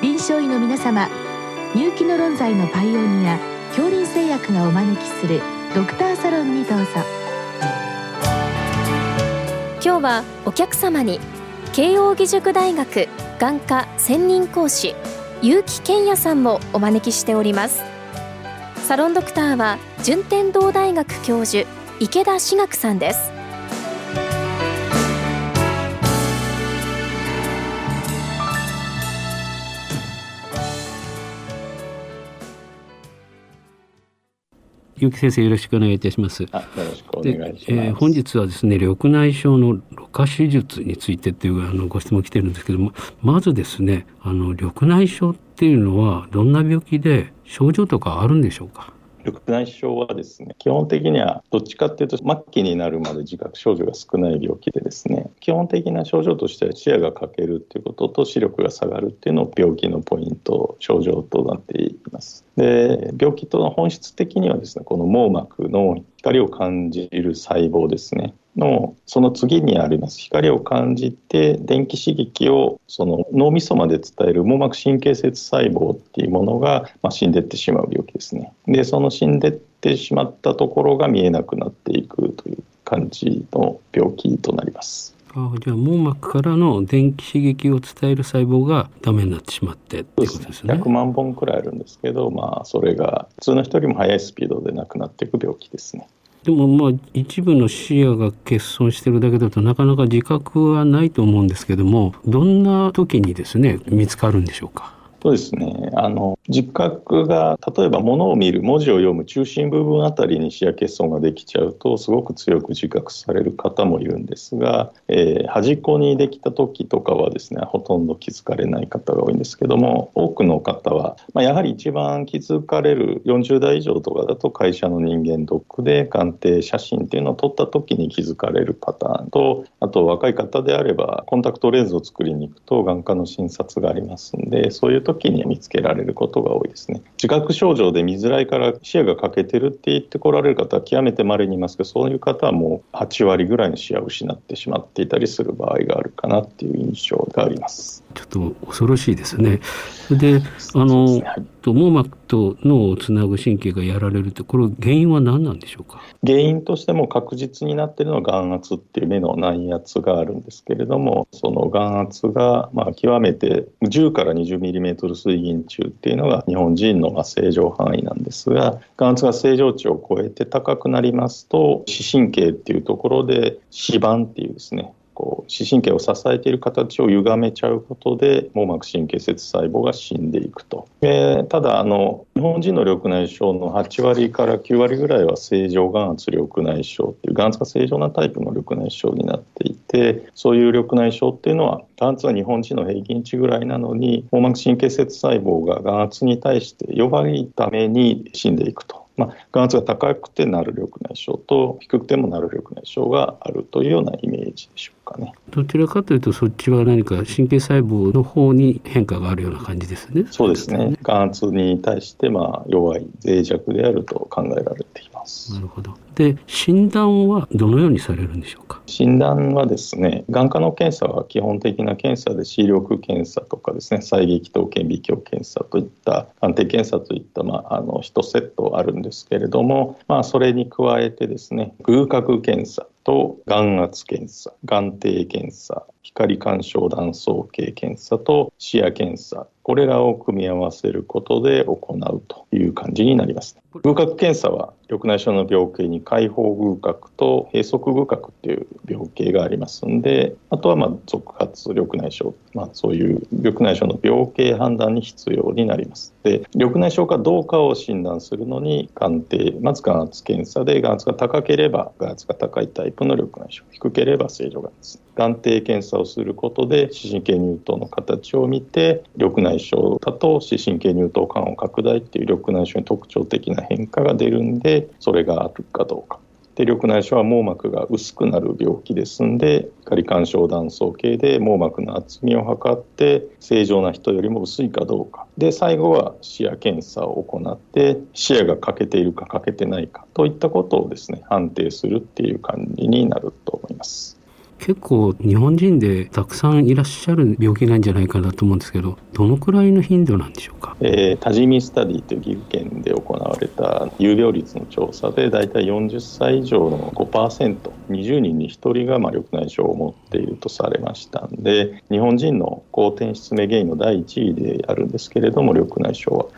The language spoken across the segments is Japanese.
臨床医の皆様入気の論剤のパイオニア恐林製薬がお招きするドクターサロンにどうぞ。今日はお客様に慶應義塾大学眼科専任講師結城健也さんもお招きしております。サロンドクターは順天堂大学教授池田志学さんです。結城先生よろしくお願いいたします。よろしくお願いします。えー、本日はですね緑内障のろ過手術についてっていうあのご質問来てるんですけども、まずですねあの緑内障っていうのはどんな病気で症状とかあるんでしょうか？緑内障はですね基本的にはどっちかっていうと末期になるまで自覚症状が少ない病気でですね基本的な症状としては視野が欠けるっていうことと視力が下がるっていうのを病気のポイント症状となっています。で病気との本質的にはですねこの網膜の光を感じる細胞ですね。のその次にあります光を感じて電気刺激をその脳みそまで伝える網膜神経節細胞っていうものが、まあ、死んでってしまう病気ですね。でその死んでってしまったところが見えなくなっていくという感じの病気となります。あじゃあ網膜からの電気刺激を伝える細胞がダメになってしまってっていうことですね。100万本くらいあるんですけど、まあ、それが普通の人よりも速いスピードでなくなっていく病気ですね。でもまあ一部の視野が欠損してるだけだとなかなか自覚はないと思うんですけどもどんな時にですね見つかるんでしょうか？そうですね。あの自覚が例えば物を見る文字を読む中心部分あたりに視野欠損ができちゃうとすごく強く自覚される方もいるんですが、えー、端っこにできた時とかはですねほとんど気づかれない方が多いんですけども多くの方は、まあ、やはり一番気づかれる40代以上とかだと会社の人間ドックで鑑定写真っていうのを撮った時に気づかれるパターンとあと若い方であればコンタクトレンズを作りに行くと眼科の診察がありますんでそういう時に見つけられることが多いですね。自覚症状で見づらいから視野が欠けてるって言ってこられる方は極めて稀にいますけどそういう方はもう8割ぐらいの視野を失ってしまっていたりする場合があるかなっていう印象があります。ちょっと恐ろしいですね。であの、ね。はいと網膜と脳をつなぐ神経がやられるってこれ原因は何なんでしょうか？原因としても確実になってるのは眼圧っていう目の内圧があるんですけれどもその眼圧がまあ極めて10から 20mm 水銀中っていうのが日本人の正常範囲なんですが眼圧が正常値を超えて高くなりますと視神経っていうところで視板っていうですねこう視神経を支えている形を歪めちゃうことで網膜神経節細胞が死んでいくと。えー、ただあの日本人の緑内障の8割から9割ぐらいは正常眼圧緑内障っていう眼圧が正常なタイプの緑内障になっていてそういう緑内障っていうのは眼圧は日本人の平均値ぐらいなのに網膜神経節細胞が眼圧に対して弱いために死んでいくと。まあ、眼圧が高くてなる緑内障と低くてもなる緑内障があるというようなイメージでしょうかね。どちらかというとそっちは何か神経細胞の方に変化があるような感じですね。そうですね。眼圧に対してまあ弱い脆弱であると考えられています。なるほど。で診断はどのようにされるんでしょうか？診断はですね、眼科の検査は基本的な検査で視力検査とかですね、細撃等顕微鏡検査といった鑑定検査といったまああの1セットあるんですけれども、まあそれに加えてですね、偶角検査と眼圧検査、眼底検査、光干渉断層計検査と視野検査これらを組み合わせることで行うという感じになります。偶角検査は緑内障の病形に開放偶角と閉塞偶角っていう病形がありますんであとはまあ続発緑内障、まあ、そういう緑内障の病形判断に必要になります。で緑内障かどうかを診断するのに眼底まず眼圧検査で眼圧が高ければ眼圧が高いタイプの緑内障低ければ正常眼です眼底検査をすることで視神経乳頭の形を見て緑内障だと視神経乳頭管を拡大っていう緑内障に特徴的な変化が出るんでそれがあるかどうかで緑内障は網膜が薄くなる病気ですんで光干渉断層計で網膜の厚みを測って正常な人よりも薄いかどうかで最後は視野検査を行って視野が欠けているか欠けてないかといったことをですね判定するっていう感じになると思います。結構日本人でたくさんいらっしゃる病気なんじゃないかなと思うんですけどどのくらいの頻度なんでしょうか、えー、多治見スタディという岐阜県で行われた有病率の調査で大体40歳以上の 5%20 人に1人がまあ緑内障を持っているとされましたんで日本人の高転失明原因の第1位であるんですけれども緑内障は。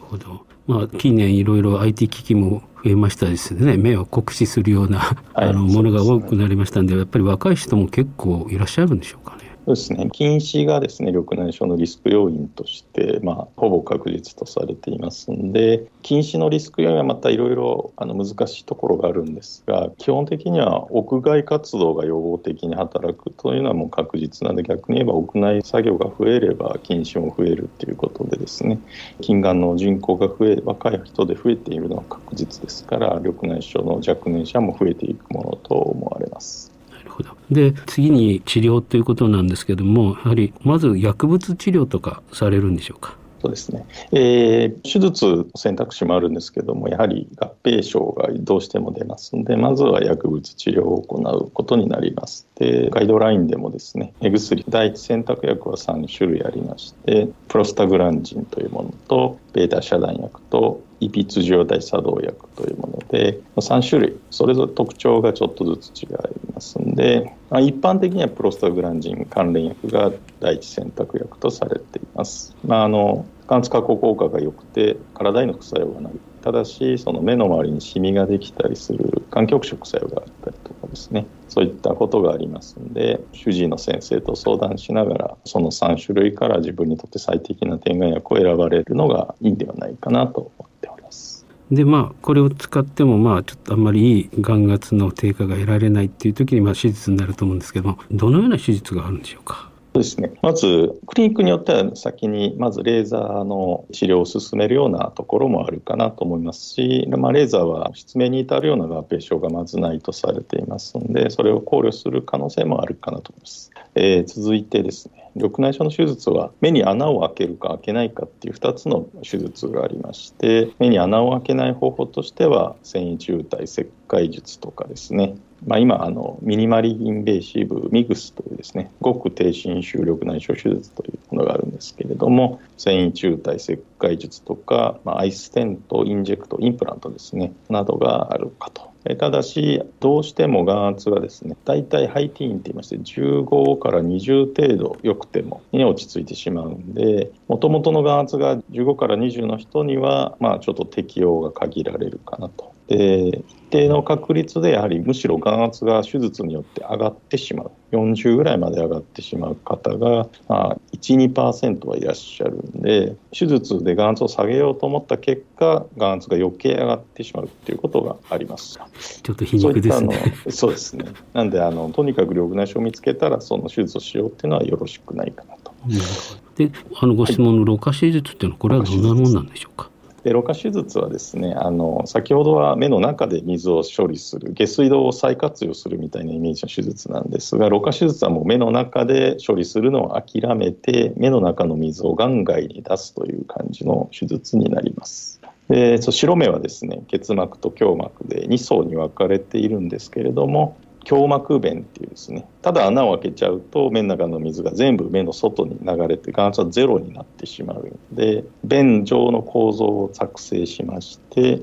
まあ、近年いろいろ IT 機器も増えましたですね。目を酷使するような、あのものが多くなりましたんでやっぱり若い人も結構いらっしゃるんでしょうかね。そうですね近視がですね緑内障のリスク要因として、まあ、ほぼ確実とされていますんで近視のリスク要因はまたいろいろ難しいところがあるんですが基本的には屋外活動が予防的に働くというのはもう確実なので逆に言えば屋内作業が増えれば近視も増えるということでですね近眼の人口が増え若い人で増えているのは確実ですから緑内障の若年者も増えていくものと思われます。で次に治療ということなんですけどもやはりまず薬物治療とかされるんでしょうか？そうですね、えー、手術選択肢もあるんですけどもやはり合併症がどうしても出ますのでまずは薬物治療を行うことになります。でガイドラインでもですね目薬第一選択薬は3種類ありましてプロスタグランジンというものとベータ遮断薬とイピツ受容体作動薬というもので3種類それぞれ特徴がちょっとずつ違いますんで、ま、一般的にはプロスタグランジン関連薬が第一選択薬とされています。まあ、あの眼圧加工効果が良くて体への副作用がないただしその目の周りにシミができたりする環境色作用があったりとかですねそういったことがありますので主治医の先生と相談しながらその3種類から自分にとって最適な点眼薬を選ばれるのがいいんではないかなと思っております。でまあこれを使ってもまあちょっとあんまりいい眼圧の低下が得られないっていう時にまあ手術になると思うんですけどもどのような手術があるんでしょうか？そうですね、まずクリニックによっては先にまずレーザーの治療を進めるようなところもあるかなと思いますし、まあ、レーザーは失明に至るような合併症がまずないとされていますのでそれを考慮する可能性もあるかなと思います。えー、続いてですね。緑内障の手術は目に穴を開けるか開けないかっていう2つの手術がありまして目に穴を開けない方法としては繊維渋滞切開術とかですね。まあ、今あの minimally invasive MIGS というですねごく低侵襲緑内障手術というものがあるんですけれども線維柱帯切開術とか、まあ、 iStent inject インプラントですねなどがあるかとただし、どうしても眼圧がですね、大体ハイティーンって言いまして、15から20程度良くてもに落ち着いてしまうんで、もともとの眼圧が15から20の人には、まあちょっと適用が限られるかなと。で、一定の確率でやはりむしろ眼圧が手術によって上がってしまう。40ぐらいまで上がってしまう方が、まあ、1、2%はいらっしゃるんで、手術で眼圧を下げようと思った結果、眼圧が余計上がってしまうっていうことがあります。ちょっと皮肉ですね。そうですね。なんであの、とにかく緑内障を見つけたら、その手術をしようっていうのはよろしくないかなと。で、あのご質問の老化手術っていうのは、これはどんなものなんでしょうか？で老化手術はですねあの先ほどは目の中で水を処理する下水道を再活用するみたいなイメージの手術なんですが老化手術はもう目の中で処理するのを諦めて目の中の水を眼外に出すという感じの手術になります。で白目はですね結膜と胸膜で2層に分かれているんですけれども胸膜弁っていうですね。ただ穴を開けちゃうと目の中の水が全部目の外に流れて眼圧はゼロになってしまうので弁状の構造を作成しまして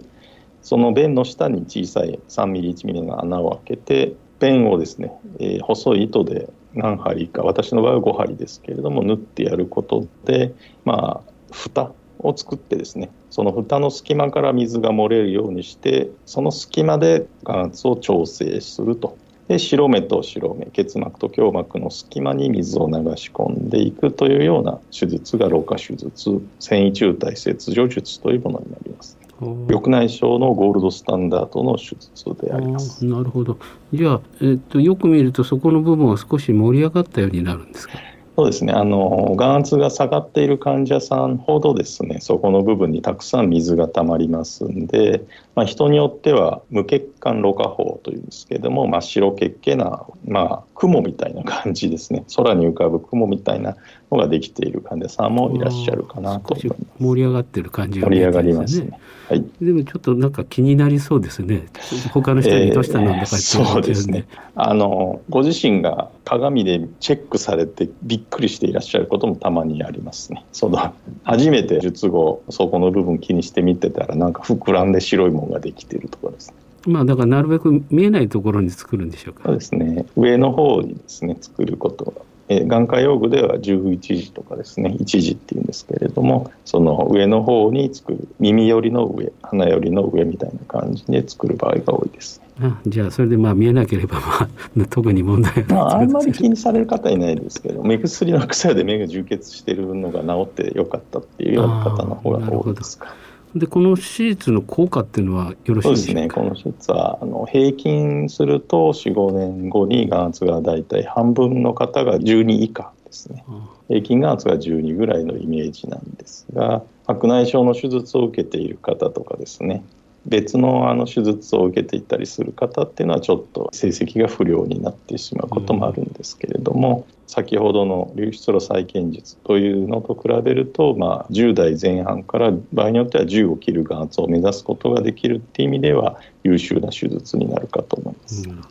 その弁の下に小さい3ミリ1ミリの穴を開けて弁をですね、えー、細い糸で何針か私の場合は5針ですけれども縫ってやることでまあ蓋を作ってですねその蓋の隙間から水が漏れるようにしてその隙間で眼圧を調整すると。で白目と白目結膜と胸膜の隙間に水を流し込んでいくというような手術が老化手術繊維中体切除術というものになります。緑内障のゴールドスタンダードの手術であります。なるほど。じゃあ、えっと、よく見るとそこの部分は少し盛り上がったようになるんですか？そうですね。あの眼圧が下がっている患者さんほどですねそこの部分にたくさん水がたまりますんで、まあ、人によっては無血管ろ過法というんですけれども真っ白血気な、まあ、雲みたいな感じですね。空に浮かぶ雲みたいなのができている患者さんもいらっしゃるかなと思います。盛り上がってる感じが、ね、盛り上がりますね、はい、でもちょっとなんか気になりそうですね。他の人にどうしたのだかって、えー、そうですね。あのご自身が鏡でチェックされてびっくりしていらっしゃることもたまにありますね。その初めて術後そこの部分気にして見てたらなんか膨らんで白いものができているとかですね。まあだからなるべく見えないところに作るんでしょうか。そうですね。上の方にですね作ることがえ眼科用具では11時とかですね1時っていうんですけれどもその上の方に作る耳寄りの上鼻寄りの上みたいな感じで作る場合が多いです、あじゃあそれでまあ見えなければまあ 特に問題はまあ、あんまり気にされる方いないですけど目薬の副作用で目が充血してるのが治ってよかったっていうような方の方が多いですか。でこの手術の効果っていうのはよろしいですね。この手術はあの平均すると4、5年後に眼圧が大体半分の方が12以下ですね。平均眼圧が12ぐらいのイメージなんですが、白内障の手術を受けている方とかですね、別のあの手術を受けていたりする方っていうのはちょっと成績が不良になってしまうこともあるんですけれども、うん、先ほどの流出路再建術というのと比べると、まあ、10代前半から場合によっては10を切る眼圧を目指すことができるっていう意味では優秀な手術になるかと思います。うん。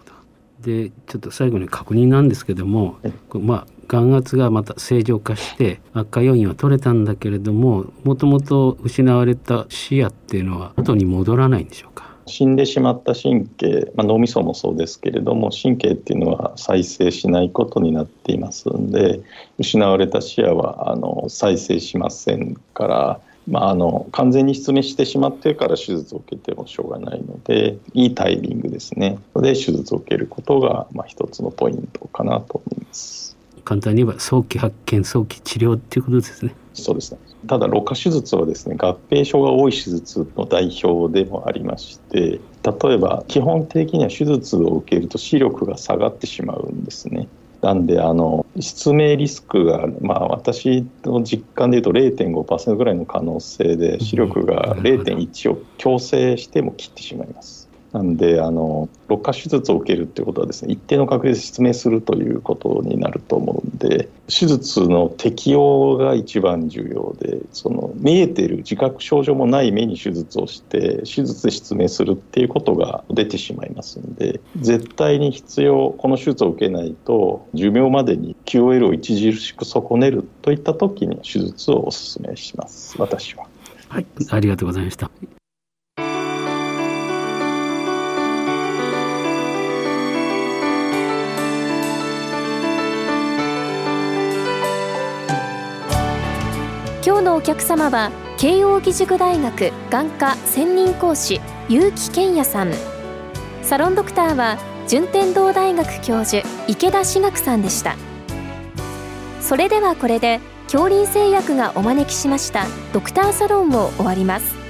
でちょっと最後に確認なんですけども、まあ、眼圧がまた正常化して悪化要因は取れたんだけれどももともと失われた視野っていうのは後に戻らないんでしょうか？死んでしまった神経、まあ、脳みそもそうですけれども神経っていうのは再生しないことになっていますんで失われた視野はあの再生しませんからまあ、あの完全に失明してしまってから手術を受けてもしょうがないのでいいタイミングですねで手術を受けることが、まあ、一つのポイントかなと思います。簡単に言えば早期発見早期治療っていうことですね。そうですねただ、ろ過手術はですね合併症が多い手術の代表でもありまして例えば基本的には手術を受けると視力が下がってしまうんですね。なんであの失明リスクが、まあ、私の実感でいうと0.5%ぐらいの可能性で視力が0.1を強制しても切ってしまいます。なんであの肋下手術を受けるっていうことはですね一定の確率で失明するということになると思うんで手術の適用が一番重要でその見えてる自覚症状もない目に手術をして手術で失明するっていうことが出てしまいますんで絶対に必要この手術を受けないと寿命までに QOL を著しく損ねるといった時に手術をお勧めします私は。はい、ありがとうございました。お客様は慶應義塾大学眼科専任講師結城健也さん。サロンドクターは順天堂大学教授池田志学さんでした。それではこれで恐林製薬がお招きしましたドクターサロンを終わります。